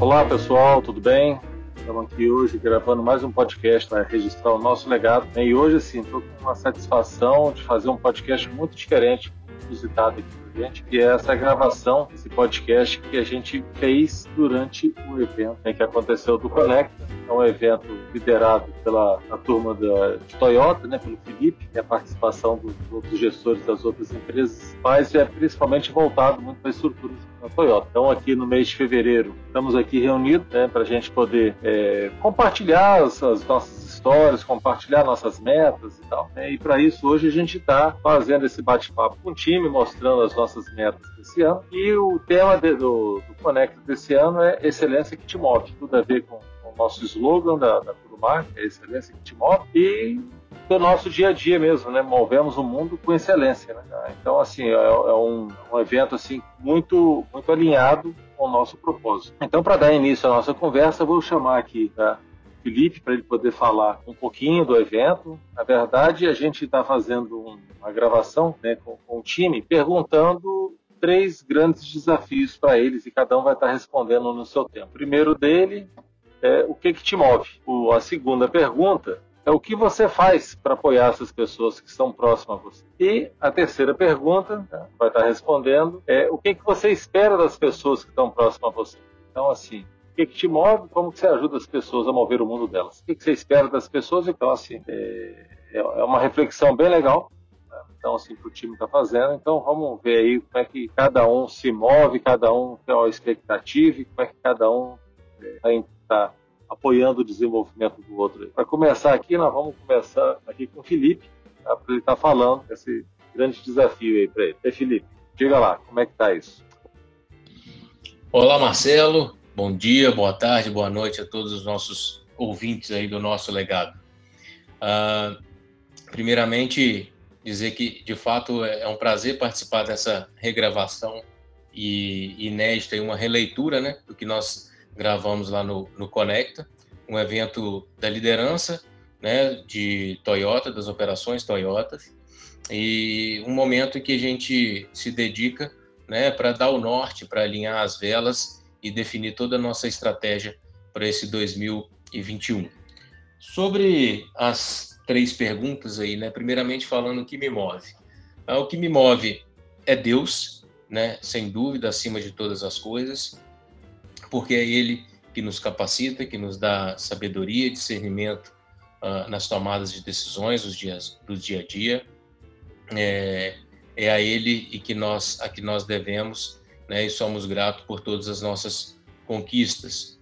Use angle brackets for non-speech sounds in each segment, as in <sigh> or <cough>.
Olá pessoal, tudo bem? Estamos aqui hoje gravando mais um podcast para registrar o nosso legado. E hoje, assim, estou com uma satisfação de fazer um podcast muito diferente, muito inusitado aqui gente, que é essa gravação, esse podcast que a gente fez durante o evento né, que aconteceu do Conecta. É um evento liderado pela turma da, de Toyota, né, pelo Felipe, e a participação dos outros gestores das outras empresas, mas é principalmente voltado muito para a estrutura da Toyota. Então, aqui no mês de fevereiro, estamos aqui reunidos né, para a gente poder é, compartilhar as, as nossas histórias, compartilhar nossas metas e tal. Né? E para isso, hoje a gente está fazendo esse bate-papo com o time, mostrando as nossas metas desse ano. E o tema de, do, do Conecta desse ano é Excelência que te move. Tudo a ver com, com o nosso slogan da, da que é Excelência que te move. E do nosso dia a dia mesmo, né? Movemos o mundo com excelência, né? Então, assim, é, é um, um, evento assim muito, muito alinhado com o nosso propósito. Então, para dar início à nossa conversa, vou chamar aqui tá? Felipe para ele poder falar um pouquinho do evento. Na verdade, a gente está fazendo uma gravação né, com, com o time perguntando três grandes desafios para eles e cada um vai estar tá respondendo no seu tempo. O primeiro dele é o que, que te move. O, a segunda pergunta é o que você faz para apoiar essas pessoas que estão próximas a você. E a terceira pergunta, né, vai estar tá respondendo, é o que, que você espera das pessoas que estão próximas a você. Então, assim, que, que te move, como que você ajuda as pessoas a mover o mundo delas. O que, que você espera das pessoas? Então, assim, é, é, é uma reflexão bem legal. Né? Então, assim, que o time está fazendo. Então, vamos ver aí como é que cada um se move, cada um tem uma expectativa como é que cada um está é, tá apoiando o desenvolvimento do outro. Para começar aqui, nós vamos começar aqui com o Felipe, tá? para ele estar tá falando esse grande desafio aí para ele. E Felipe, diga lá, como é que está isso? Olá, Marcelo. Bom dia, boa tarde, boa noite a todos os nossos ouvintes aí do nosso legado. Uh, primeiramente, dizer que de fato é um prazer participar dessa regravação e inédita e uma releitura, né, do que nós gravamos lá no, no Conecta, um evento da liderança, né, de Toyota, das operações Toyotas, e um momento em que a gente se dedica, né, para dar o norte, para alinhar as velas e definir toda a nossa estratégia para esse 2021. Sobre as três perguntas aí, né? Primeiramente falando o que me move. Ah, o que me move é Deus, né? Sem dúvida, acima de todas as coisas, porque é Ele que nos capacita, que nos dá sabedoria, discernimento uh, nas tomadas de decisões dos dias, do dia a dia. É, é a Ele e que nós a que nós devemos né, e somos gratos por todas as nossas conquistas.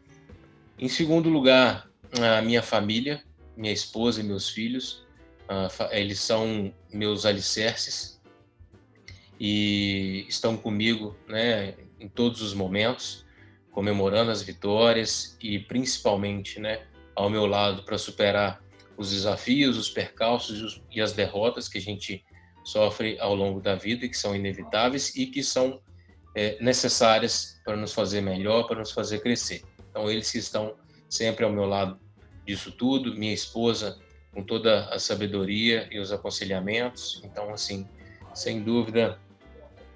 Em segundo lugar, a minha família, minha esposa e meus filhos, eles são meus alicerces e estão comigo né, em todos os momentos, comemorando as vitórias e principalmente né, ao meu lado para superar os desafios, os percalços e as derrotas que a gente sofre ao longo da vida e que são inevitáveis e que são é, necessárias para nos fazer melhor, para nos fazer crescer. Então, eles que estão sempre ao meu lado disso tudo, minha esposa com toda a sabedoria e os aconselhamentos. Então, assim, sem dúvida,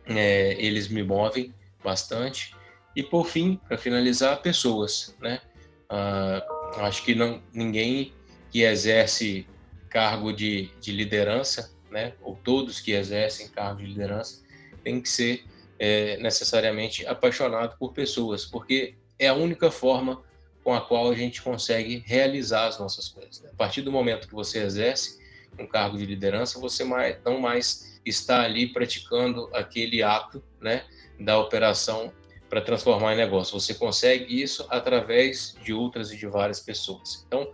é, eles me movem bastante. E, por fim, para finalizar, pessoas, né? Ah, acho que não, ninguém que exerce cargo de, de liderança, né? Ou todos que exercem cargo de liderança, tem que ser é, necessariamente apaixonado por pessoas, porque é a única forma com a qual a gente consegue realizar as nossas coisas. Né? A partir do momento que você exerce um cargo de liderança, você mais, não mais está ali praticando aquele ato né, da operação para transformar em negócio. Você consegue isso através de outras e de várias pessoas. Então,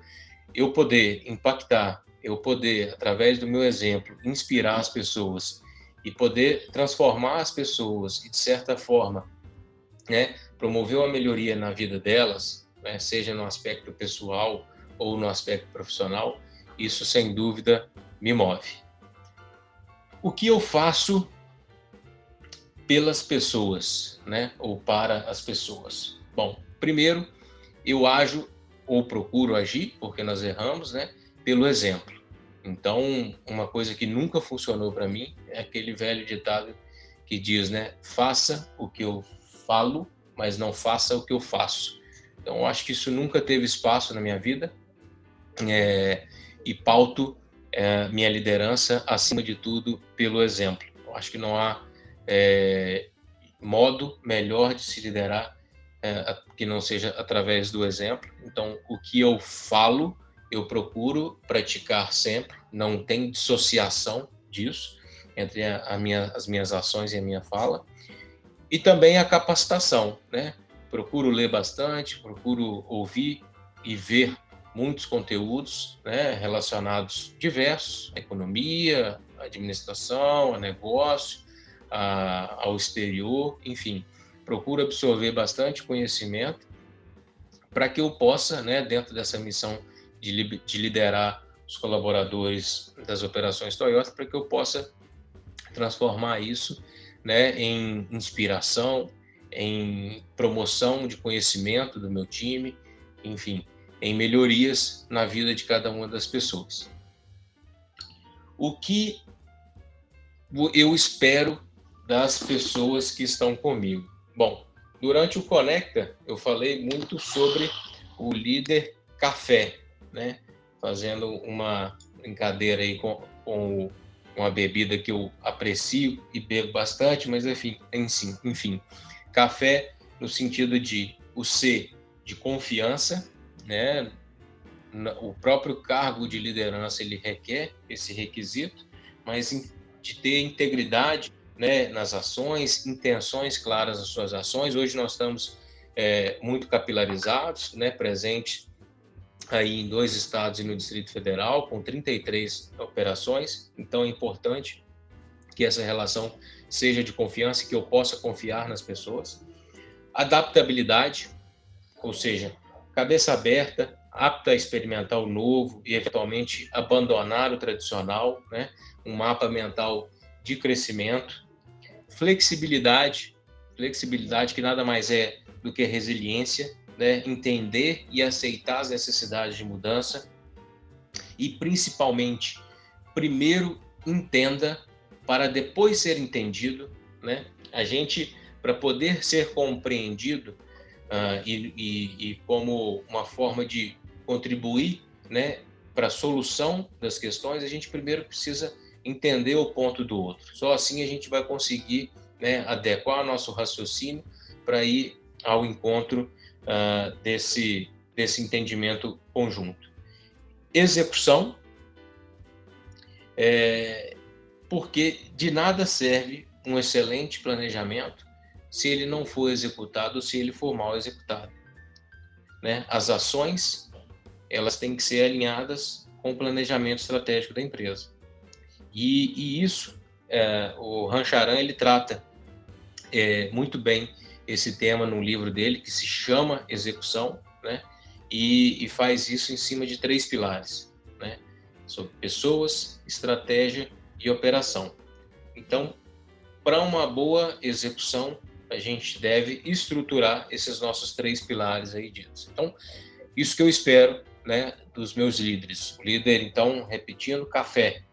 eu poder impactar, eu poder, através do meu exemplo, inspirar as pessoas e poder transformar as pessoas e, de certa forma, né, promover uma melhoria na vida delas, né, seja no aspecto pessoal ou no aspecto profissional, isso sem dúvida me move. O que eu faço pelas pessoas, né, ou para as pessoas? Bom, primeiro, eu ajo ou procuro agir, porque nós erramos, né, pelo exemplo. Então, uma coisa que nunca funcionou para mim é aquele velho ditado que diz, né? Faça o que eu falo, mas não faça o que eu faço. Então, acho que isso nunca teve espaço na minha vida é, e pauto é, minha liderança, acima de tudo, pelo exemplo. Eu acho que não há é, modo melhor de se liderar é, que não seja através do exemplo. Então, o que eu falo, eu procuro praticar sempre, não tem dissociação disso entre a, a minha, as minhas ações e a minha fala. E também a capacitação, né? Procuro ler bastante, procuro ouvir e ver muitos conteúdos né, relacionados diversos, economia, administração, negócio, a, ao exterior, enfim. Procuro absorver bastante conhecimento para que eu possa, né, dentro dessa missão de, de liderar os colaboradores das operações Toyota, para que eu possa transformar isso né, em inspiração, em promoção de conhecimento do meu time, enfim, em melhorias na vida de cada uma das pessoas. O que eu espero das pessoas que estão comigo? Bom, durante o Conecta eu falei muito sobre o líder café, né? Fazendo uma brincadeira aí com, com uma bebida que eu aprecio e bebo bastante, mas enfim, enfim, enfim, café no sentido de o C de confiança, né? O próprio cargo de liderança ele requer esse requisito, mas de ter integridade, né, nas ações, intenções claras nas suas ações. Hoje nós estamos é, muito capilarizados, né, presente aí em dois estados e no Distrito Federal, com 33 operações. Então é importante que essa relação seja de confiança que eu possa confiar nas pessoas. Adaptabilidade, ou seja, cabeça aberta, apta a experimentar o novo e eventualmente abandonar o tradicional, né? Um mapa mental de crescimento. Flexibilidade, flexibilidade que nada mais é do que resiliência, né, entender e aceitar as necessidades de mudança e, principalmente, primeiro entenda para depois ser entendido. Né? A gente, para poder ser compreendido uh, e, e, e, como uma forma de contribuir né, para a solução das questões, a gente primeiro precisa entender o ponto do outro. Só assim a gente vai conseguir né, adequar o nosso raciocínio para ir ao encontro uh, desse, desse entendimento conjunto. Execução, é, porque de nada serve um excelente planejamento se ele não for executado se ele for mal executado. Né? As ações elas têm que ser alinhadas com o planejamento estratégico da empresa. E, e isso, é, o Rancharan ele trata é, muito bem esse tema num livro dele que se chama Execução, né? E, e faz isso em cima de três pilares, né? Sobre pessoas, estratégia e operação. Então, para uma boa execução, a gente deve estruturar esses nossos três pilares aí ditos. Então, isso que eu espero, né, dos meus líderes. O líder, então, repetindo, café.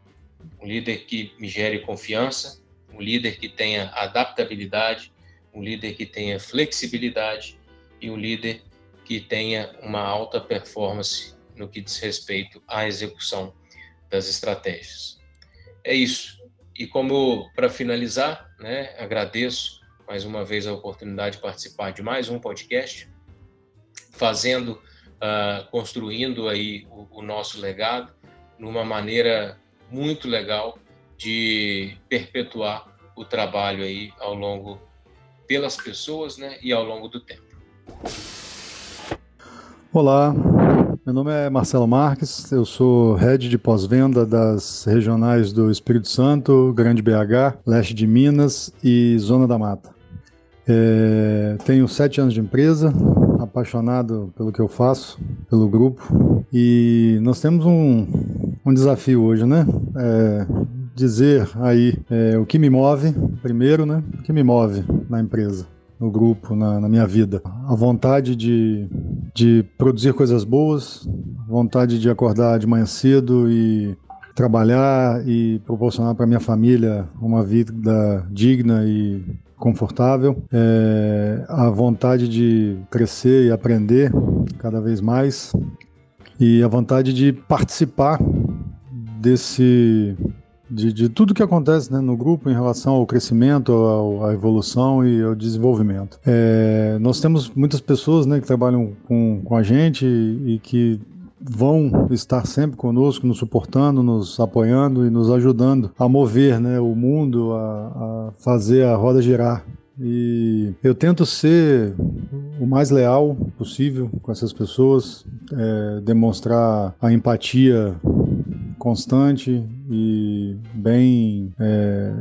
Um líder que me gere confiança, um líder que tenha adaptabilidade, um líder que tenha flexibilidade e um líder que tenha uma alta performance no que diz respeito à execução das estratégias. É isso. E como para finalizar, né, agradeço mais uma vez a oportunidade de participar de mais um podcast, fazendo, uh, construindo aí o, o nosso legado numa maneira muito legal de perpetuar o trabalho aí ao longo pelas pessoas né, e ao longo do tempo. Olá, meu nome é Marcelo Marques, eu sou head de pós-venda das regionais do Espírito Santo, Grande BH, Leste de Minas e Zona da Mata. É, tenho sete anos de empresa, apaixonado pelo que eu faço, pelo grupo, e nós temos um, um desafio hoje, né? É, dizer aí é, o que me move, primeiro, né? O que me move na empresa, no grupo, na, na minha vida. A vontade de, de produzir coisas boas, vontade de acordar de manhã cedo e trabalhar e proporcionar para minha família uma vida digna e confortável, é, a vontade de crescer e aprender cada vez mais e a vontade de participar desse de, de tudo que acontece né, no grupo em relação ao crescimento, à evolução e ao desenvolvimento. É, nós temos muitas pessoas né, que trabalham com, com a gente e, e que vão estar sempre conosco, nos suportando, nos apoiando e nos ajudando a mover né, o mundo, a, a fazer a roda girar. E eu tento ser o mais leal possível com essas pessoas, é, demonstrar a empatia constante e bem é,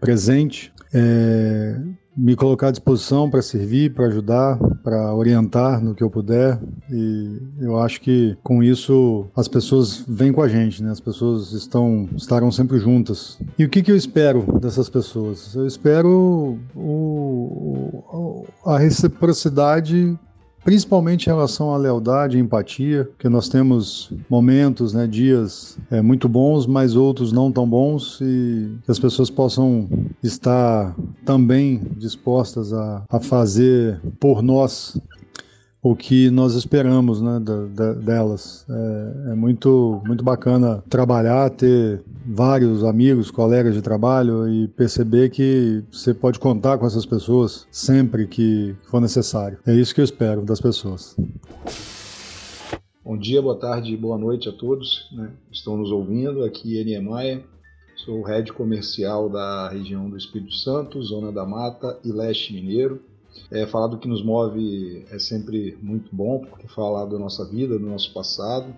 presente. É, me colocar à disposição para servir, para ajudar, para orientar no que eu puder. E eu acho que com isso as pessoas vêm com a gente, né? As pessoas estão estarão sempre juntas. E o que, que eu espero dessas pessoas? Eu espero o, o, a reciprocidade principalmente em relação à lealdade e empatia, que nós temos momentos, né, dias é, muito bons, mas outros não tão bons, e que as pessoas possam estar também dispostas a, a fazer por nós o que nós esperamos né, da, da, delas. É, é, muito, muito bacana trabalhar, ter vários amigos, colegas de trabalho e perceber que você pode contar com essas pessoas sempre que for necessário. É isso que eu espero das pessoas. Bom dia, boa tarde, boa noite a todos né, estão nos ouvindo. Aqui é Niemeyer, sou o head comercial da região do Espírito Santo, Zona da Mata e Leste Mineiro. É, falar do que nos move é sempre muito bom, porque falar da nossa vida, do nosso passado.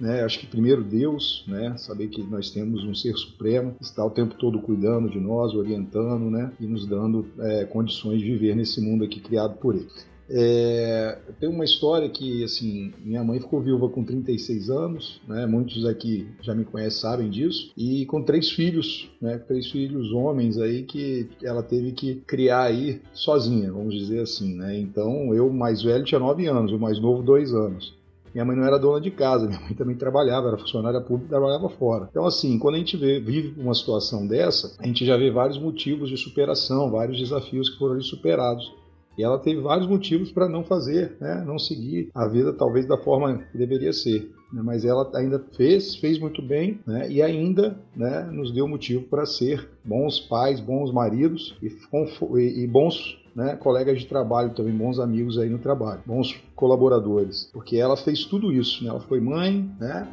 Né? Acho que primeiro Deus, né? saber que nós temos um ser supremo está o tempo todo cuidando de nós, orientando né? e nos dando é, condições de viver nesse mundo aqui criado por Ele. É, tem uma história que, assim, minha mãe ficou viúva com 36 anos, né? Muitos aqui já me conhecem, sabem disso. E com três filhos, né? Três filhos homens aí que ela teve que criar aí sozinha, vamos dizer assim, né? Então, eu mais velho tinha 9 anos, o mais novo 2 anos. Minha mãe não era dona de casa, minha mãe também trabalhava, era funcionária pública trabalhava fora. Então, assim, quando a gente vê, vive uma situação dessa, a gente já vê vários motivos de superação, vários desafios que foram ali superados. E ela teve vários motivos para não fazer, né? não seguir a vida talvez da forma que deveria ser. Né? Mas ela ainda fez, fez muito bem né? e ainda né, nos deu motivo para ser bons pais, bons maridos e, e, bons né, colegas de trabalho também, bons amigos aí no trabalho, bons colaboradores, porque ela fez tudo isso, né? Ela foi mãe, né?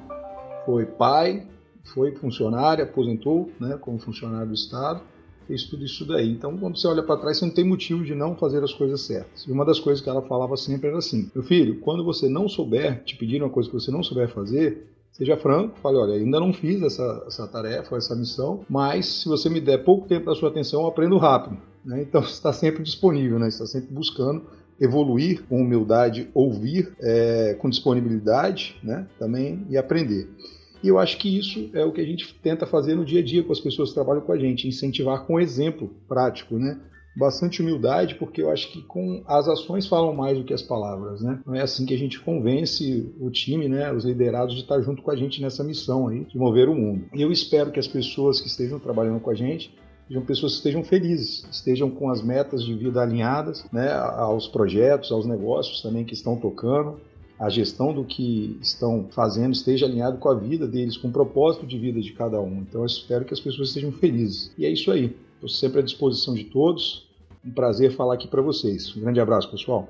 Foi pai, foi funcionária, aposentou, né, como funcionário do Estado fez tudo isso daí. Então, quando você olha para trás, você não tem motivo de não fazer as coisas certas. E uma das coisas que ela falava sempre era assim: meu filho, quando você não souber, te pedir uma coisa que você não souber fazer, Seja franco, fale, olha, ainda não fiz essa, essa tarefa, essa missão, mas se você me der pouco tempo da sua atenção, eu aprendo rápido. Né? Então, <laughs> você está sempre disponível, né? está sempre buscando evoluir com humildade, ouvir é, com disponibilidade né? também e aprender. E eu acho que isso é o que a gente tenta fazer no dia a dia com as pessoas que trabalham com a gente, incentivar com exemplo prático, né? Bastante humildade, porque eu acho que com as ações falam mais do que as palavras, né? Não é assim que a gente convence o time, né, os liderados de estar junto com a gente nessa missão aí de mover o mundo. E eu espero que as pessoas que estejam trabalhando com a gente sejam pessoas que estejam felizes, estejam com as metas de vida alinhadas, né, aos projetos, aos negócios também que estão tocando, a gestão do que estão fazendo esteja alinhado com a vida deles, com o propósito de vida de cada um. Então eu espero que as pessoas estejam felizes. E é isso aí. Estou sempre à disposição de todos. Um prazer falar aqui para vocês. Um grande abraço, pessoal.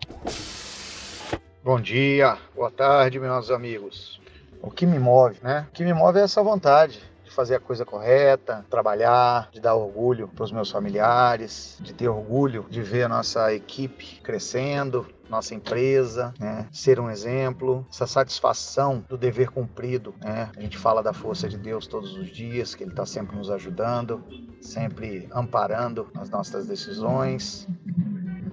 Bom dia, boa tarde, meus amigos. O que me move, né? O que me move é essa vontade de fazer a coisa correta, trabalhar, de dar orgulho para os meus familiares, de ter orgulho de ver a nossa equipe crescendo, nossa empresa, né? ser um exemplo, essa satisfação do dever cumprido. Né? A gente fala da força de Deus todos os dias, que Ele está sempre nos ajudando, sempre amparando as nossas decisões.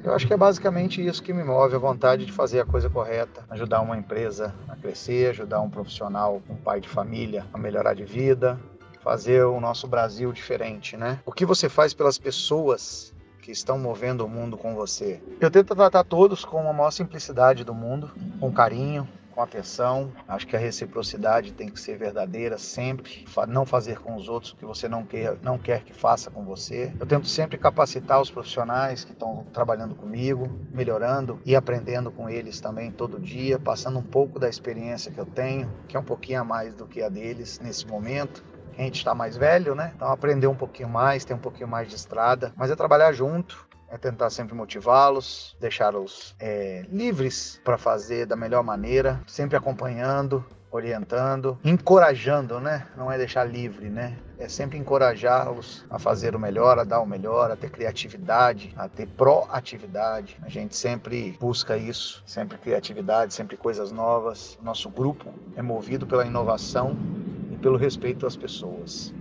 Eu acho que é basicamente isso que me move, a vontade de fazer a coisa correta, ajudar uma empresa a crescer, ajudar um profissional, um pai de família a melhorar de vida, fazer o nosso Brasil diferente, né? O que você faz pelas pessoas que estão movendo o mundo com você. Eu tento tratar todos com a maior simplicidade do mundo, com carinho, com atenção. Acho que a reciprocidade tem que ser verdadeira sempre. Não fazer com os outros o que você não quer, não quer que faça com você. Eu tento sempre capacitar os profissionais que estão trabalhando comigo, melhorando e aprendendo com eles também todo dia, passando um pouco da experiência que eu tenho, que é um pouquinho a mais do que a deles nesse momento a gente está mais velho, né? Então aprender um pouquinho mais, ter um pouquinho mais de estrada, mas é trabalhar junto, é tentar sempre motivá-los, deixá-los é, livres para fazer da melhor maneira, sempre acompanhando, orientando, encorajando, né? Não é deixar livre, né? É sempre encorajá-los a fazer o melhor, a dar o melhor, a ter criatividade, a ter proatividade. A gente sempre busca isso, sempre criatividade, sempre coisas novas. Nosso grupo é movido pela inovação e pelo respeito às pessoas.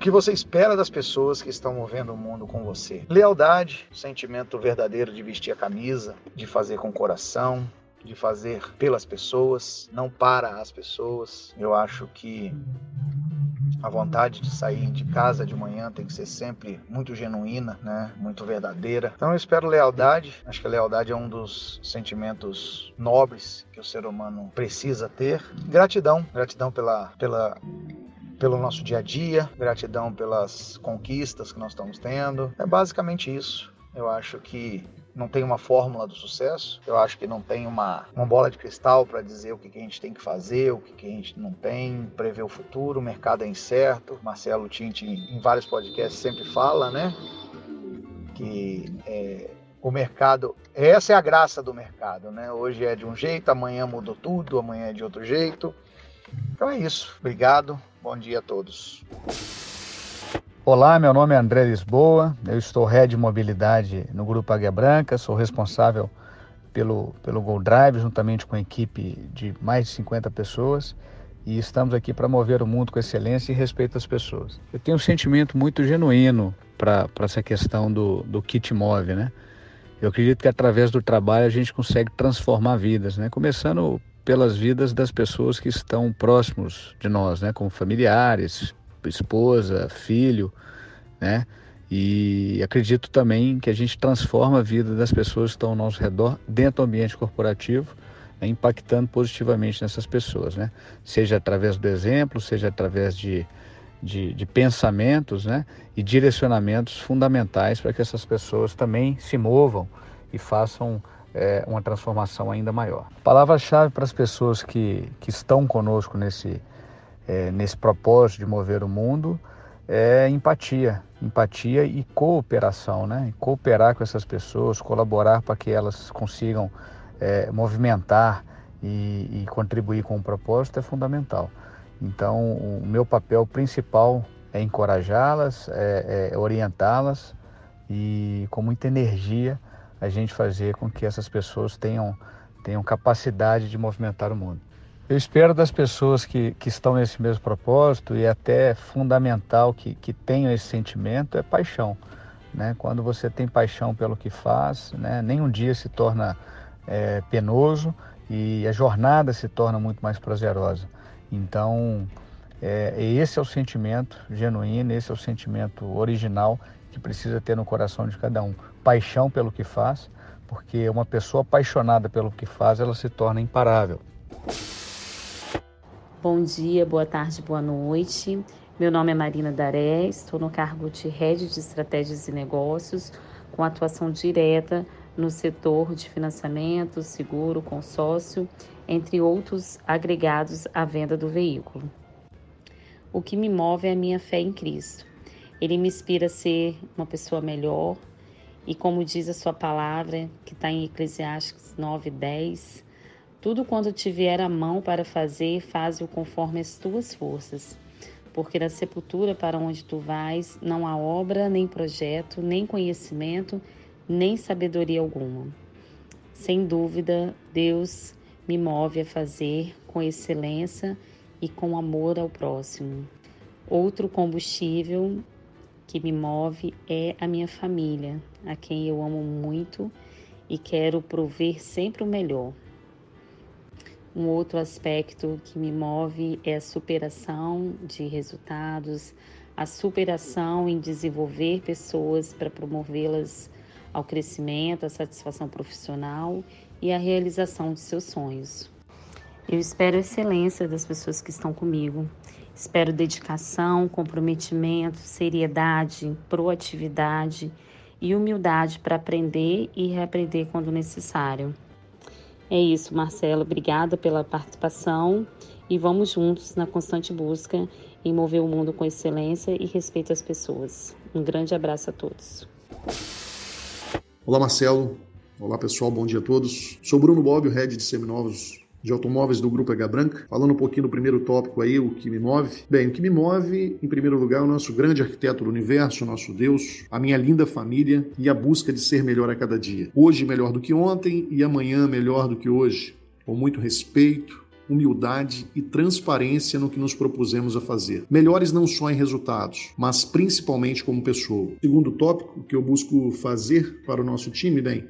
O que você espera das pessoas que estão movendo o mundo com você? Lealdade, sentimento verdadeiro de vestir a camisa, de fazer com coração, de fazer pelas pessoas, não para as pessoas. Eu acho que a vontade de sair de casa de manhã tem que ser sempre muito genuína, né? Muito verdadeira. Então eu espero lealdade. Acho que a lealdade é um dos sentimentos nobres que o ser humano precisa ter. Gratidão, gratidão pela pela pelo nosso dia a dia, gratidão pelas conquistas que nós estamos tendo. É basicamente isso. Eu acho que não tem uma fórmula do sucesso. Eu acho que não tem uma, uma bola de cristal para dizer o que, que, a gente tem que fazer, o que, que, a gente não tem, prever o futuro, o mercado é incerto. Marcelo Tinti, em vários podcasts, sempre fala, né? Que é, o mercado, essa é a graça do mercado, né? Hoje é de um jeito, amanhã mudou tudo, amanhã é de outro jeito. Então é isso. Obrigado. Bom dia a todos. Olá, meu nome é André Lisboa, eu estou head de mobilidade no Grupo Águia Branca, sou responsável pelo, pelo Go Drive, juntamente com a equipe de mais de 50 pessoas, e estamos aqui para mover o mundo com excelência e respeito às pessoas. Eu tenho um sentimento muito genuíno para essa questão do, do kit move, né? Eu acredito que através do trabalho a gente consegue transformar vidas, né? Começando pelas vidas das pessoas que estão próximos de nós, né? Como familiares, esposa, filho, né? E acredito também que a gente transforma a vida das pessoas que estão ao nosso redor dentro do ambiente corporativo, né? impactando positivamente nessas pessoas, né? Seja através do exemplo, seja através de, de, de pensamentos, né? E direcionamentos fundamentais para que essas pessoas também se movam e façam é, uma transformação ainda maior. Palavra-chave para as pessoas que, que estão conosco nesse, é, nesse propósito de mover o mundo é empatia, empatia e cooperação, né? Cooperar com essas pessoas, colaborar para que elas consigam é, movimentar e, e, contribuir com o propósito é fundamental. Então, o meu papel principal é encorajá-las, é, é orientá-las e com muita energia a gente fazer com que essas pessoas tenham, tenham capacidade de movimentar o mundo. Eu espero das pessoas que, que estão nesse mesmo propósito e é até fundamental que, que tenham esse sentimento é paixão. Né? Quando você tem paixão pelo que faz, né? nenhum dia se torna é, penoso e a jornada se torna muito mais prazerosa. Então, é, esse é o sentimento genuíno, esse é o sentimento original que precisa ter no coração de cada um. Paixão pelo que faz, porque uma pessoa apaixonada pelo que faz, ela se torna imparável. Bom dia, boa tarde, boa noite. Meu nome é Marina Daré, estou no cargo de Rede de Estratégias e Negócios, com atuação direta no setor de financiamento, seguro, consórcio, entre outros agregados à venda do veículo. O que me move é a minha fé em Cristo. Ele me inspira a ser uma pessoa melhor e, como diz a sua palavra, que está em Eclesiastes 9, 10, tudo quanto te vier a mão para fazer, faze-o conforme as tuas forças. Porque na sepultura para onde tu vais, não há obra, nem projeto, nem conhecimento, nem sabedoria alguma. Sem dúvida, Deus me move a fazer com excelência e com amor ao próximo. Outro combustível que me move é a minha família, a quem eu amo muito e quero prover sempre o melhor. Um outro aspecto que me move é a superação de resultados, a superação em desenvolver pessoas para promovê-las ao crescimento, à satisfação profissional e à realização de seus sonhos. Eu espero a excelência das pessoas que estão comigo. Espero dedicação, comprometimento, seriedade, proatividade e humildade para aprender e reaprender quando necessário. É isso, Marcelo. Obrigada pela participação e vamos juntos na constante busca em mover o mundo com excelência e respeito às pessoas. Um grande abraço a todos. Olá, Marcelo. Olá, pessoal. Bom dia a todos. Sou Bruno Bob, o head de seminovos de automóveis do Grupo H Branca. Falando um pouquinho do primeiro tópico aí, o que me move. Bem, o que me move, em primeiro lugar, é o nosso grande arquiteto do universo, o nosso Deus, a minha linda família e a busca de ser melhor a cada dia. Hoje melhor do que ontem e amanhã melhor do que hoje. Com muito respeito, humildade e transparência no que nos propusemos a fazer. Melhores não só em resultados, mas principalmente como pessoa. Segundo tópico que eu busco fazer para o nosso time, bem,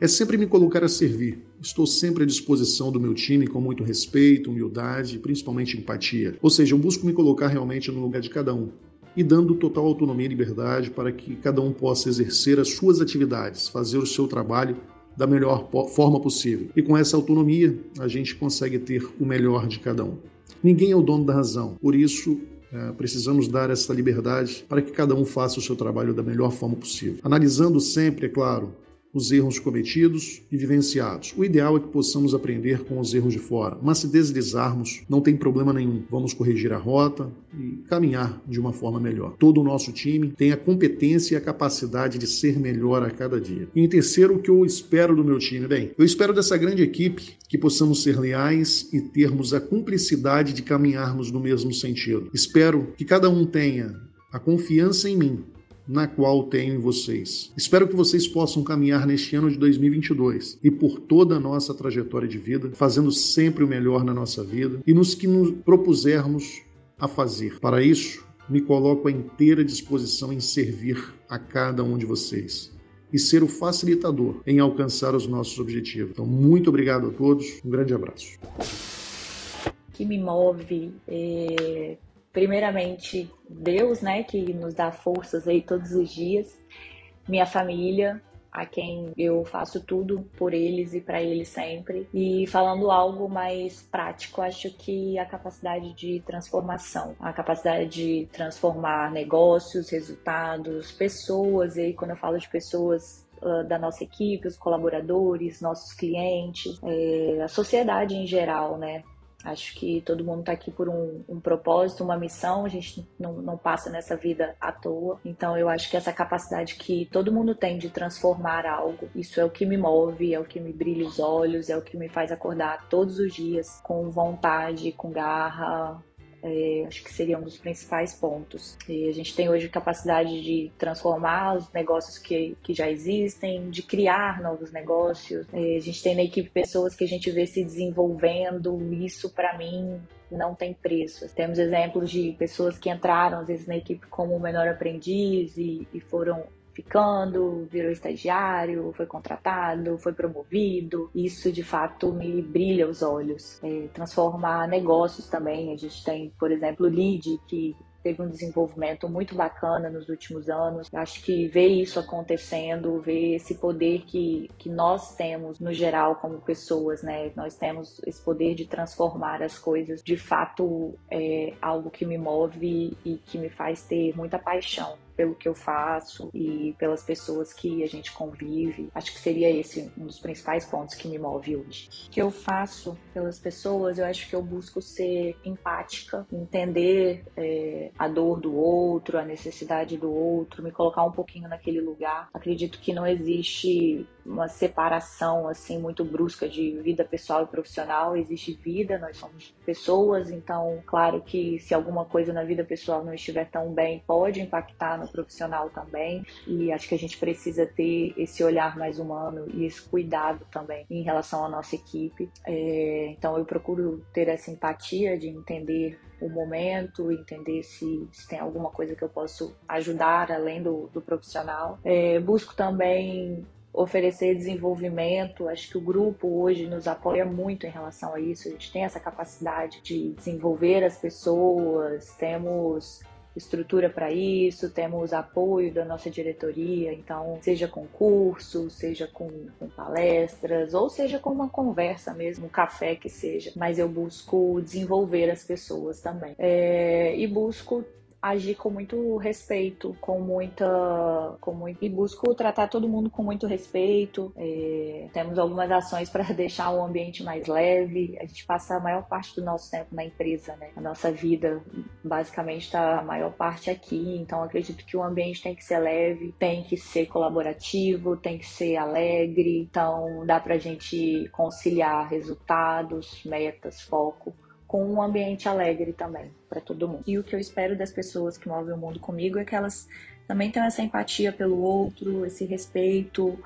é sempre me colocar a servir. Estou sempre à disposição do meu time com muito respeito, humildade e principalmente empatia. Ou seja, eu busco me colocar realmente no lugar de cada um e dando total autonomia e liberdade para que cada um possa exercer as suas atividades, fazer o seu trabalho da melhor forma possível. E com essa autonomia, a gente consegue ter o melhor de cada um. Ninguém é o dono da razão, por isso é, precisamos dar essa liberdade para que cada um faça o seu trabalho da melhor forma possível. Analisando sempre, é claro, os erros cometidos e vivenciados. O ideal é que possamos aprender com os erros de fora, mas se deslizarmos, não tem problema nenhum. Vamos corrigir a rota e caminhar de uma forma melhor. Todo o nosso time tem a competência e a capacidade de ser melhor a cada dia. E em terceiro, o que eu espero do meu time? Bem, eu espero dessa grande equipe que possamos ser leais e termos a cumplicidade de caminharmos no mesmo sentido. Espero que cada um tenha a confiança em mim na qual tenho em vocês. Espero que vocês possam caminhar neste ano de 2022 e por toda a nossa trajetória de vida, fazendo sempre o melhor na nossa vida e nos que nos propusermos a fazer. Para isso, me coloco à inteira disposição em servir a cada um de vocês e ser o facilitador em alcançar os nossos objetivos. Então, muito obrigado a todos, um grande abraço. Que me move é primeiramente Deus, né, que nos dá forças aí todos os dias, minha família, a quem eu faço tudo por eles e para eles sempre. E falando algo mais prático, acho que a capacidade de transformação, a capacidade de transformar negócios, resultados, pessoas. E aí, quando eu falo de pessoas, uh, da nossa equipe, os colaboradores, nossos clientes, é, a sociedade em geral, né? Acho que todo mundo está aqui por um, um, propósito, uma missão, a gente não, não, passa nessa vida à toa. Então eu acho que essa capacidade que todo mundo tem de transformar algo, isso é o que me move, é o que me brilha os olhos, é o que me faz acordar todos os dias com vontade, com garra, é, acho que seria um dos principais pontos. E a gente tem hoje capacidade de transformar os negócios que, que já existem, de criar novos negócios. É, a gente tem na equipe pessoas que a gente vê se desenvolvendo. Isso, para mim, não tem preço. Temos exemplos de pessoas que entraram, às vezes, na equipe como menor aprendiz e, e foram ficando, virou estagiário, foi contratado, foi promovido. Isso de fato me brilha os olhos. É, transformar negócios também. A gente tem, por exemplo, o Lead, que teve um desenvolvimento muito bacana nos últimos anos. Acho que ver isso acontecendo, ver esse poder que, que nós temos no geral como pessoas, né? Nós temos esse poder de transformar as coisas, de fato é algo que me move e que me faz ter muita paixão pelo que eu faço e pelas pessoas que a gente convive. Acho que seria esse um dos principais pontos que me move hoje. O que eu faço pelas pessoas, eu acho que eu busco ser empática, entender é, a dor do outro, a necessidade do outro, me colocar um pouquinho naquele lugar. Acredito que não existe uma separação assim muito brusca de vida pessoal e profissional. Existe vida, nós somos pessoas, então claro que se alguma coisa na vida pessoal não estiver tão bem, pode impactar no profissional também. E acho que a gente precisa ter esse olhar mais humano e esse cuidado também em relação à nossa equipe. É, então eu procuro ter essa empatia de entender o momento, entender se, se, tem alguma coisa que eu posso ajudar além do, do profissional. É, busco também oferecer desenvolvimento. Acho que o grupo hoje nos apoia muito em relação a isso. A gente tem essa capacidade de desenvolver as pessoas, temos estrutura para isso, temos apoio da nossa diretoria, então, seja com curso, seja com, com palestras, ou seja com uma conversa mesmo, um café que seja, mas eu busco desenvolver as pessoas também. É, e busco agir com muito respeito, com muita. Com muito, e busco tratar todo mundo com muito respeito. É, temos algumas ações para <laughs> deixar o ambiente mais leve. A gente passa a maior parte do nosso tempo na empresa, né? A nossa vida basicamente está a maior parte aqui. Então acredito que o ambiente tem que ser leve, tem que ser colaborativo, tem que ser alegre. Então dá para a gente conciliar resultados, metas, foco com um ambiente alegre também para todo mundo. E o que eu espero das pessoas que movem o mundo comigo é que elas também tenham essa empatia pelo outro, esse respeito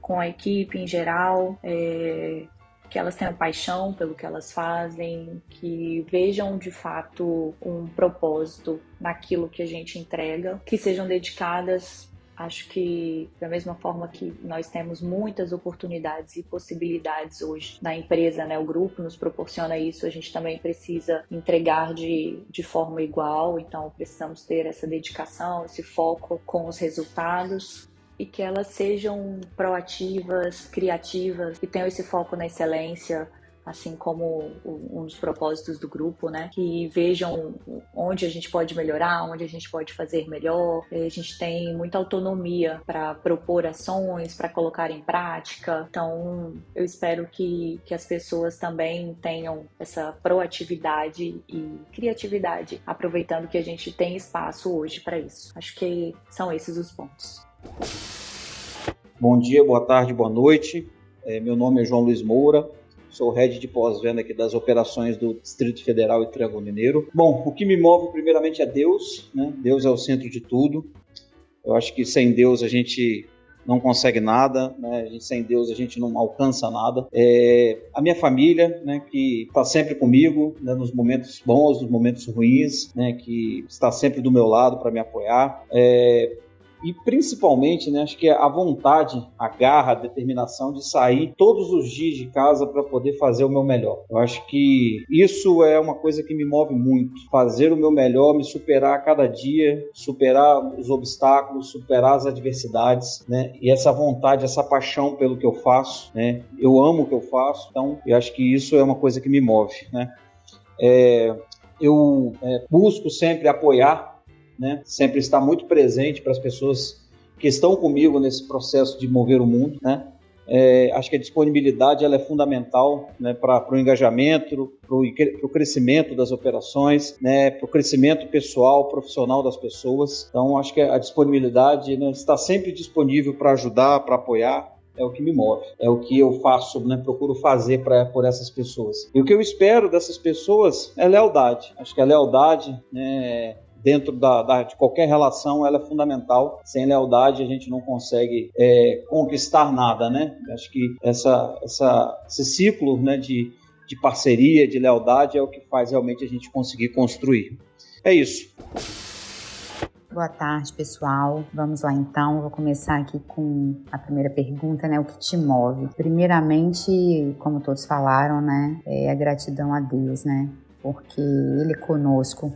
com a equipe em geral, é, que elas tenham paixão pelo que elas fazem, que vejam de fato um propósito naquilo que a gente entrega, que sejam dedicadas Acho que, da mesma forma que nós temos muitas oportunidades e possibilidades hoje na empresa, né, o grupo nos proporciona isso, a gente também precisa entregar de, de forma igual, então precisamos ter essa dedicação, esse foco com os resultados e que elas sejam proativas, criativas, e tenham esse foco na excelência, assim como um dos propósitos do grupo, né? Que vejam onde a gente pode melhorar, onde a gente pode fazer melhor. A gente tem muita autonomia para propor ações, para colocar em prática. Então, eu espero que, que as pessoas também tenham essa proatividade e criatividade, aproveitando que a gente tem espaço hoje para isso. Acho que são esses os pontos. Bom dia, boa tarde, boa noite. É, meu nome é João Luiz Moura, sou head de pós-venda aqui das operações do Distrito Federal e Triângulo Mineiro. Bom, o que me move primeiramente é Deus, né? Deus é o centro de tudo. Eu acho que sem Deus a gente não consegue nada, né? sem Deus a gente não alcança nada. É, a minha família, né, que está sempre comigo, né, nos momentos bons, nos momentos ruins, né, que está sempre do meu lado para me apoiar. É, e principalmente, né, acho que a vontade, a garra, a determinação de sair todos os dias de casa para poder fazer o meu melhor. Eu acho que isso é uma coisa que me move muito. Fazer o meu melhor, me superar a cada dia, superar os obstáculos, superar as adversidades, né? E essa vontade, essa paixão pelo que eu faço, né? Eu amo o que eu faço, então eu acho que isso é uma coisa que me move, né? É, eu é, busco sempre apoiar né? Sempre estar muito presente para as pessoas que estão comigo nesse processo de mover o mundo, né? É, acho que a disponibilidade ela é fundamental né, para o engajamento, para o crescimento das operações, né, para o crescimento pessoal, profissional das pessoas. Então, acho que a disponibilidade né, está sempre disponível para ajudar, para apoiar. É o que me move, é o que eu faço, né, procuro fazer pra, por essas pessoas. E o que eu espero dessas pessoas é lealdade. Acho que a lealdade né, dentro da, da, de qualquer relação ela é fundamental. Sem lealdade a gente não consegue é, conquistar nada, né? Acho que essa, essa, esse ciclo né, de, de parceria, de lealdade é o que faz realmente a gente conseguir construir. É isso. Boa tarde, pessoal. Vamos lá então. Vou começar aqui com a primeira pergunta, né? O que te move? Primeiramente, como todos falaram, né? É a gratidão a Deus, né? Porque Ele é conosco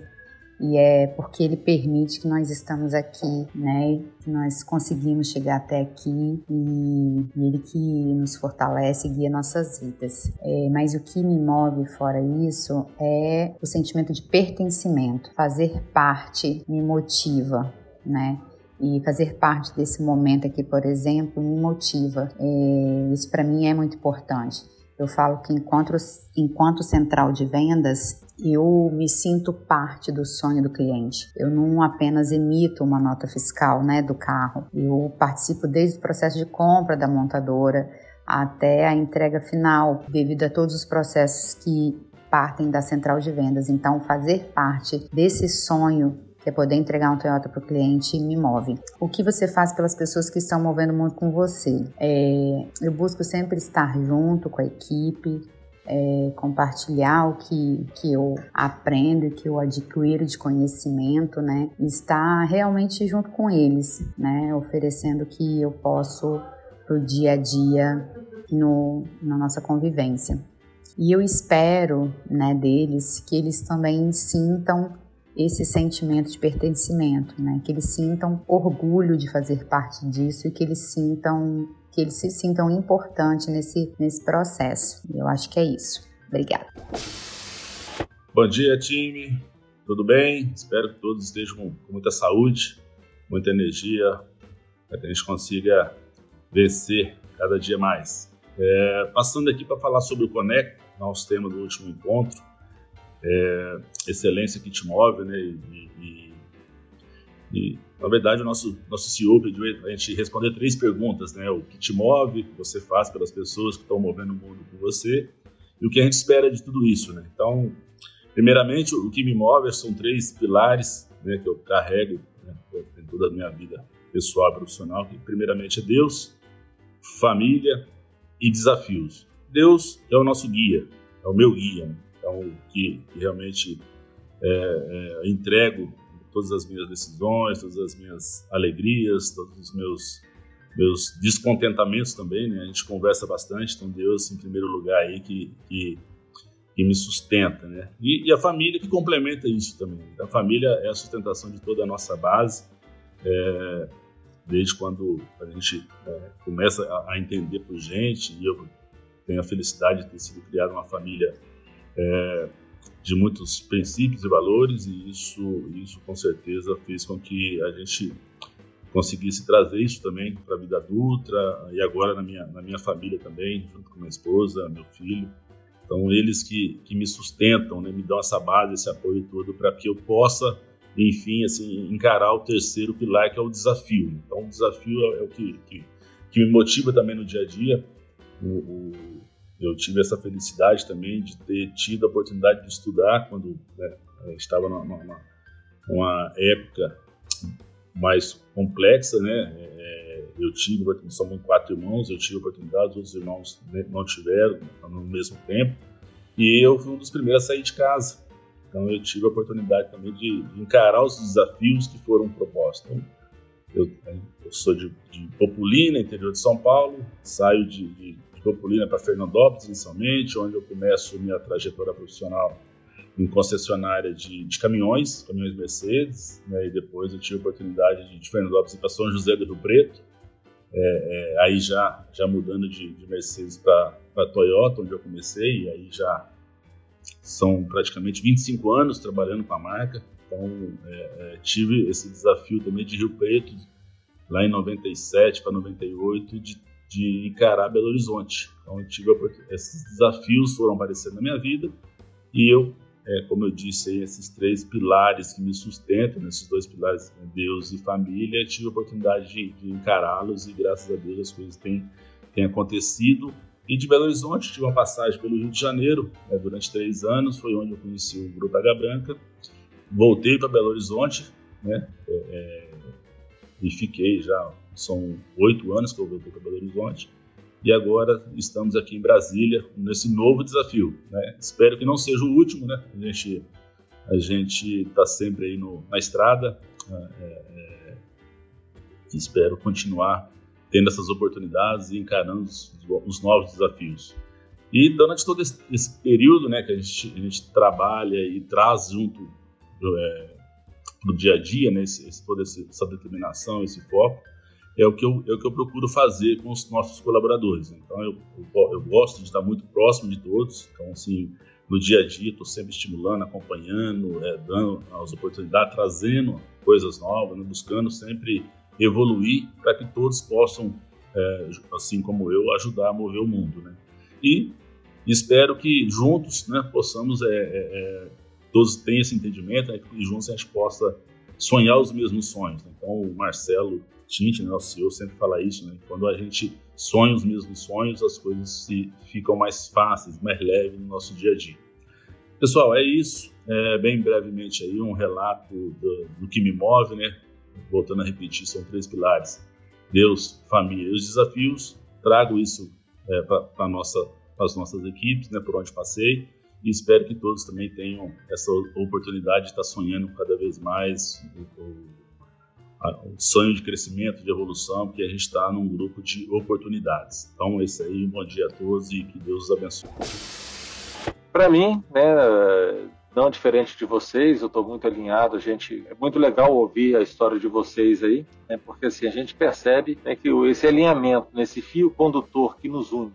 e é porque ele permite que nós estamos aqui, né? Que nós conseguimos chegar até aqui e, e ele que nos fortalece e guia nossas vidas. É, mas o que me move fora isso é o sentimento de pertencimento. Fazer parte me motiva, né? E fazer parte desse momento aqui, por exemplo, me motiva. É, isso para mim é muito importante. Eu falo que enquanto, enquanto central de vendas, eu me sinto parte do sonho do cliente. Eu não apenas emito uma nota fiscal né, do carro, eu participo desde o processo de compra da montadora até a entrega final, devido a todos os processos que partem da central de vendas. Então, fazer parte desse sonho que é poder entregar um Toyota para o cliente, me move. O que você faz pelas pessoas que estão movendo muito com você? É, eu busco sempre estar junto com a equipe, é, compartilhar o que, que eu aprendo, que eu adquiro de conhecimento, né? Estar realmente junto com eles, né? Oferecendo o que eu posso pro dia a dia no, na nossa convivência. E eu espero, né, deles que eles também sintam esse sentimento de pertencimento, né? Que eles sintam orgulho de fazer parte disso e que eles sintam que eles se sintam importantes nesse, nesse processo. Eu acho que é isso. Obrigada. Bom dia, time. Tudo bem? Espero que todos estejam com muita saúde, muita energia, para que a gente consiga vencer cada dia mais. É, passando aqui para falar sobre o Conect, nosso tema do último encontro, é, excelência que te move, né? E, e, e, na verdade, o nosso, nosso CEO pediu a gente responder três perguntas, né? O que te move, o que você faz pelas pessoas que estão movendo o mundo com você e o que a gente espera de tudo isso, né? Então, primeiramente, o que me move são três pilares né, que eu carrego né, em toda a minha vida pessoal e profissional, que primeiramente é Deus, família e desafios. Deus é o nosso guia, é o meu guia, né? então que, que realmente é, é, entrego todas as minhas decisões, todas as minhas alegrias, todos os meus meus descontentamentos também, né? A gente conversa bastante, então Deus em primeiro lugar aí que, que, que me sustenta, né? E, e, a família que complementa isso também. A família é a sustentação de toda a nossa base. É, desde quando a gente é, começa a, a, entender por gente, e eu tenho a felicidade de ter sido criado uma família é, de muitos princípios e valores, e isso, isso com certeza fez com que a gente conseguisse trazer isso também para a vida adulta e agora na minha, na minha família também, junto com minha esposa, meu filho. Então, eles que, que me sustentam, né, me dão essa base, esse apoio todo para que eu possa enfim, assim, encarar o terceiro pilar, que é o desafio. Então, o desafio é o que, que, que me motiva também no dia a dia. O, o, eu tive essa felicidade também de ter tido a oportunidade de estudar quando né, estava numa, numa, época mais complexa, né? É, eu tive, somos quatro irmãos, eu tive a oportunidade, os outros irmãos né, não tiveram no mesmo tempo, e eu fui um dos primeiros a sair de casa. Então eu tive a oportunidade também de, encarar os desafios que foram propostos. Eu, eu, sou de, de, Populina, interior de São Paulo, saio de, de, de Populina para Fernandópolis, inicialmente, onde eu começo minha trajetória profissional em concessionária de, de caminhões, caminhões Mercedes, né, e depois eu tive a oportunidade de, de Fernandópolis ir para São José do Rio Preto, é, é, aí já, já mudando de, de Mercedes para Toyota, onde eu comecei, e aí já são praticamente 25 anos trabalhando com a marca, então é, é, tive esse desafio também de Rio Preto, lá em 97 para 98, de, de encarar Belo Horizonte. Então tive esses desafios foram aparecendo na minha vida e eu, é, como eu disse, esses três pilares que me sustentam, esses dois pilares, né, Deus e família, tive a oportunidade de, de encará-los e graças a Deus as coisas têm, têm acontecido e de Belo Horizonte, tive uma passagem pelo Rio de Janeiro né, durante três anos, foi onde eu conheci o Grupo H Branca. Voltei para Belo Horizonte, né, é, é, e fiquei já, são oito anos que eu voltei para Belo Horizonte. E agora estamos aqui em Brasília nesse novo desafio. Né? Espero que não seja o último, né? A gente a gente está sempre aí no, na estrada. Né, é, é, espero continuar tendo essas oportunidades e encarando os, os novos desafios. E durante todo esse, esse, período né, que a gente, a gente trabalha e traz junto é, para o dia a dia, né, esse, esse, toda essa determinação, esse foco, é o, que eu, é o que eu procuro fazer com os nossos colaboradores. Então, eu, eu, eu gosto de estar muito próximo de todos. Então, assim, no dia a dia, estou sempre estimulando, acompanhando, é, dando as oportunidades, trazendo coisas novas, né, buscando sempre evoluir para que todos possam, é, assim como eu, ajudar a mover o mundo. Né? E espero que juntos né, possamos, é, é, é todos tenham esse entendimento né, e juntos a gente possa sonhar os mesmos sonhos. Né? Então, o Marcelo Tinte, né, nosso CEO, sempre fala isso, né? quando a gente sonha os mesmos sonhos, as coisas se, ficam mais fáceis, mais leves no nosso dia a dia. Pessoal, é isso. É, bem brevemente aí um relato do, do que me move, né? voltando a repetir, são três pilares: Deus, família e os desafios. Trago isso é, para nossa, as nossas equipes, né, por onde passei, e espero que todos também tenham essa oportunidade de estar sonhando cada vez mais o, o, o sonho de crescimento, de evolução, porque a gente está num grupo de oportunidades. Então, esse aí, um bom dia a todos e que Deus os abençoe. Para mim, né, não diferente de vocês, eu estou muito alinhado, gente é muito legal ouvir a história de vocês aí, né, porque assim a gente percebe né, que esse alinhamento, nesse fio condutor que nos une, né,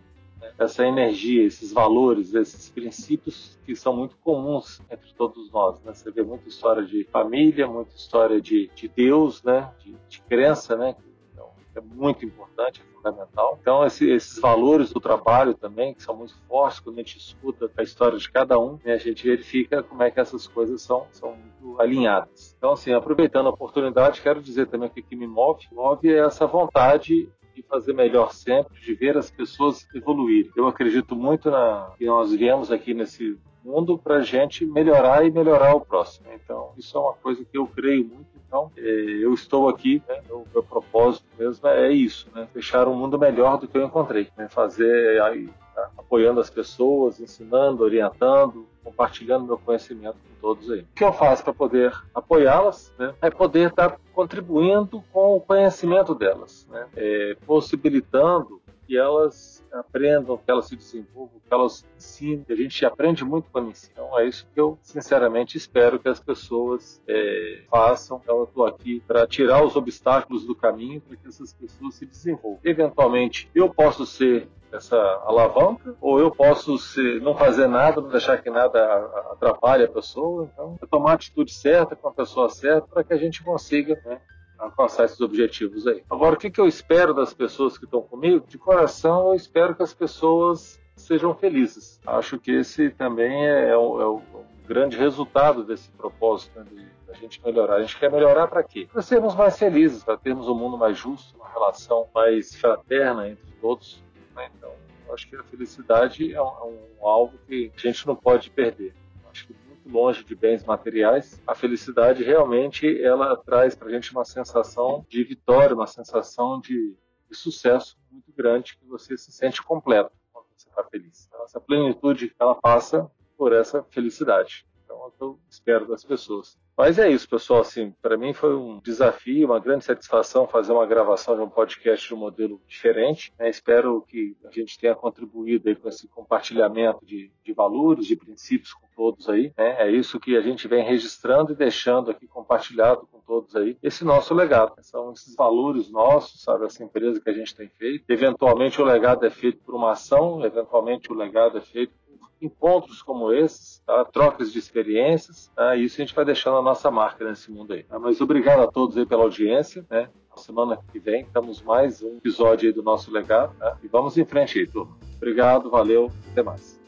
essa energia, esses valores, esses princípios que são muito comuns entre todos nós. Né? Você vê muita história de família, muita história de, de Deus, né? de, de crença, né? Então, é muito importante, é fundamental. Então, esse, esses valores do trabalho também, que são muito fortes, quando a gente escuta a história de cada um, né? a gente verifica como é que essas coisas são, são muito alinhadas. Então, assim, aproveitando a oportunidade, quero dizer também que o que me move, move é essa vontade de fazer melhor sempre, de ver as pessoas evoluírem. Eu acredito muito na que nós viemos aqui nesse mundo para gente melhorar e melhorar o próximo. Então, isso é uma coisa que eu creio muito. Então, é, eu estou aqui, né, o meu propósito mesmo é isso, né, fechar um mundo melhor do que eu encontrei, né, fazer aí, apoiando as pessoas, ensinando, orientando, compartilhando meu conhecimento com todos aí. O que eu faço para poder apoiá-las né, é poder estar tá contribuindo com o conhecimento delas, né, é, possibilitando que elas aprendam, que elas se desenvolvam, que elas ensinem. A gente aprende muito quando ensina. Então é isso que eu sinceramente espero que as pessoas é, façam. Então eu estou aqui para tirar os obstáculos do caminho para que essas pessoas se desenvolvam. Eventualmente eu posso ser essa alavanca, ou eu posso ser, não fazer nada, não deixar que nada atrapalhe a pessoa. Então, eu tomar a atitude certa com a pessoa certa para que a gente consiga né, alcançar esses objetivos aí. Agora, o que, que eu espero das pessoas que estão comigo? De coração, eu espero que as pessoas sejam felizes. Acho que esse também é, é, o, é o, grande resultado desse propósito né, de a gente melhorar. A gente quer melhorar para quê? Para sermos mais felizes, para termos um mundo mais justo, uma relação mais fraterna entre todos. Né? Então, acho que a felicidade é um, é um alvo que a gente não pode perder. Que longe de bens materiais, a felicidade realmente ela traz para a gente uma sensação de vitória, uma sensação de, de, sucesso muito grande, que você se sente completo quando você está feliz. Então, essa plenitude ela passa por essa felicidade. Então, é o que eu espero das pessoas. Mas é isso, pessoal. Assim, para mim foi um desafio, uma grande satisfação fazer uma gravação de um podcast de um modelo diferente. Né? Espero que a gente tenha contribuído com esse compartilhamento de, de, valores, de princípios com todos aí. Né? É isso que a gente vem registrando e deixando aqui compartilhado com todos aí. Esse nosso legado. São esses valores nossos, sabe? Essa empresa que a gente tem feito. Eventualmente o legado é feito por uma ação, eventualmente o legado é feito encontros como esses, tá? trocas de experiências, tá? isso a gente vai deixando a nossa marca nesse mundo aí. Tá? Mas obrigado a todos aí pela audiência, né? Semana que vem temos mais um episódio aí do nosso legado, tá? E vamos em frente aí, turma. Obrigado, valeu, até mais.